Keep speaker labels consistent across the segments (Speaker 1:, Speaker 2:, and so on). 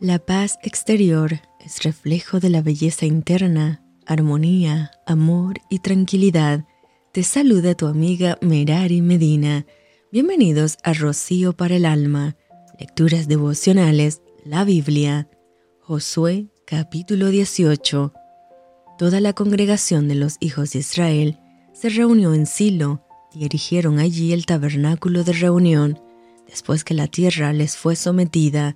Speaker 1: La paz exterior es reflejo de la belleza interna, armonía, amor y tranquilidad. Te saluda tu amiga Merari Medina. Bienvenidos a Rocío para el Alma, Lecturas Devocionales, la Biblia. Josué capítulo 18. Toda la congregación de los hijos de Israel se reunió en Silo y erigieron allí el tabernáculo de reunión, después que la tierra les fue sometida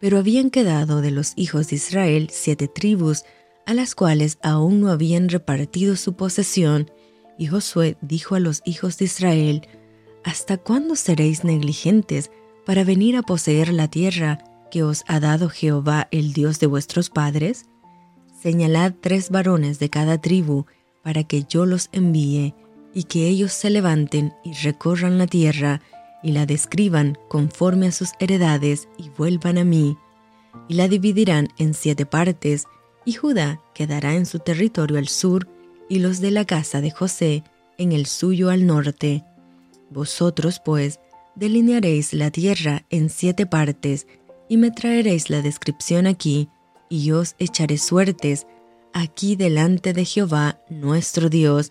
Speaker 1: pero habían quedado de los hijos de Israel siete tribus, a las cuales aún no habían repartido su posesión, y Josué dijo a los hijos de Israel, ¿Hasta cuándo seréis negligentes para venir a poseer la tierra que os ha dado Jehová el Dios de vuestros padres? Señalad tres varones de cada tribu, para que yo los envíe, y que ellos se levanten y recorran la tierra, y la describan conforme a sus heredades y vuelvan a mí, y la dividirán en siete partes, y Judá quedará en su territorio al sur, y los de la casa de José en el suyo al norte. Vosotros, pues, delinearéis la tierra en siete partes, y me traeréis la descripción aquí, y os echaré suertes aquí delante de Jehová nuestro Dios,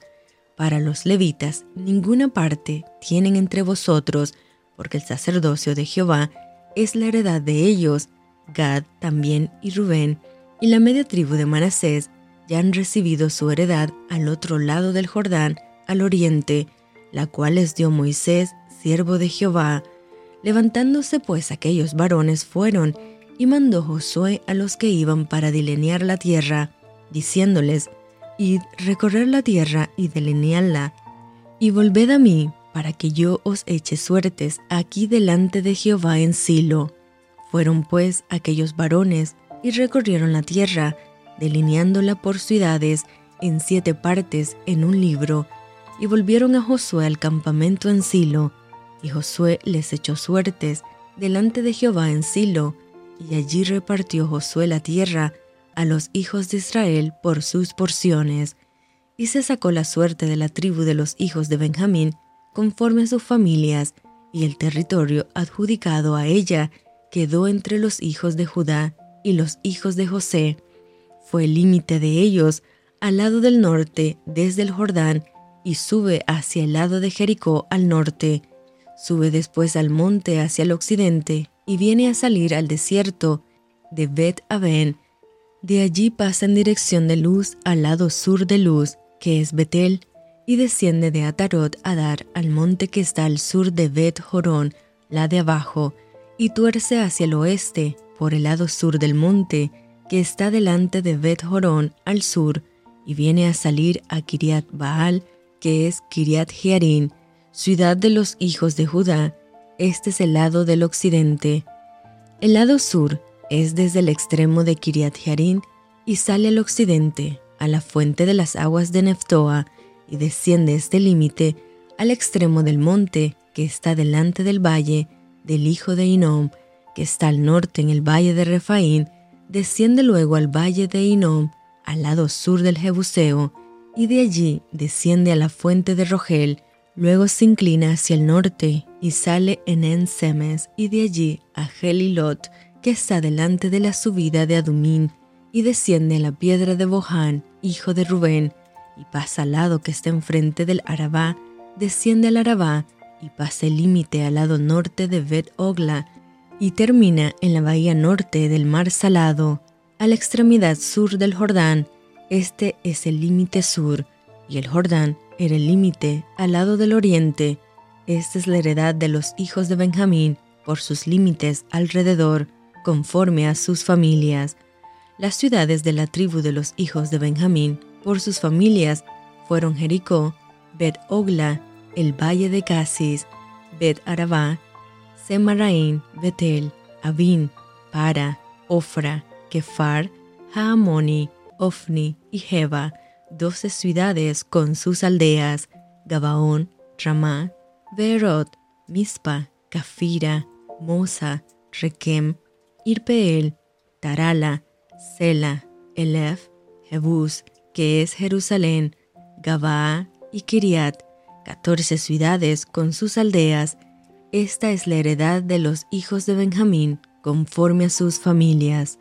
Speaker 1: para los levitas ninguna parte tienen entre vosotros, porque el sacerdocio de Jehová es la heredad de ellos. Gad también y Rubén y la media tribu de Manasés ya han recibido su heredad al otro lado del Jordán, al oriente, la cual les dio Moisés, siervo de Jehová. Levantándose pues aquellos varones fueron, y mandó Josué a los que iban para delinear la tierra, diciéndoles, Id recorrer la tierra y delinearla, y volved a mí para que yo os eche suertes aquí delante de Jehová en Silo. Fueron pues aquellos varones y recorrieron la tierra, delineándola por ciudades en siete partes en un libro, y volvieron a Josué al campamento en Silo, y Josué les echó suertes delante de Jehová en Silo, y allí repartió Josué la tierra a los hijos de Israel por sus porciones, y se sacó la suerte de la tribu de los hijos de Benjamín conforme a sus familias, y el territorio adjudicado a ella quedó entre los hijos de Judá y los hijos de José. Fue el límite de ellos al lado del norte desde el Jordán y sube hacia el lado de Jericó al norte. Sube después al monte hacia el occidente y viene a salir al desierto de Bet Aben de allí pasa en dirección de luz al lado sur de luz, que es Betel, y desciende de Atarot a dar al monte que está al sur de Bet Jorón, la de abajo, y tuerce hacia el oeste, por el lado sur del monte, que está delante de Bet Jorón al sur, y viene a salir a Kiriat Baal, que es Kiriat Jearim, ciudad de los hijos de Judá. Este es el lado del occidente. El lado sur es desde el extremo de Kiriat y sale al occidente, a la fuente de las aguas de Neftoa, y desciende este límite al extremo del monte que está delante del valle del hijo de Inom, que está al norte en el valle de Refaín, desciende luego al valle de Inom, al lado sur del Jebuseo, y de allí desciende a la fuente de Rogel, luego se inclina hacia el norte y sale en Ensemes, y de allí a Gelilot, que está delante de la subida de Adumín, y desciende a la piedra de Bohan, hijo de Rubén, y pasa al lado que está enfrente del Arabá, desciende al Arabá y pasa el límite al lado norte de Bet Ogla y termina en la bahía norte del Mar Salado, a la extremidad sur del Jordán. Este es el límite sur, y el Jordán era el límite al lado del oriente. Esta es la heredad de los hijos de Benjamín por sus límites alrededor conforme a sus familias. Las ciudades de la tribu de los hijos de Benjamín, por sus familias, fueron Jericó, Bet Ogla, el valle de Casis, Bet Arabá, Semaraín, Betel, Abin, Para, Ofra, Kefar, Haamoni, Ofni y Jeba, doce ciudades con sus aldeas, Gabaón, Ramá, Beerot, Mispa, Cafira, Mosa, Requem, Irpeel, Tarala, Sela, Elef, Jebús, que es Jerusalén, Gabaa y Kiriat, catorce ciudades con sus aldeas. Esta es la heredad de los hijos de Benjamín, conforme a sus familias.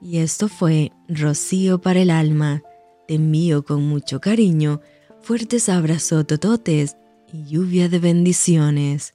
Speaker 1: Y esto fue Rocío para el alma. Te envío con mucho cariño, fuertes abrazos tototes y lluvia de bendiciones.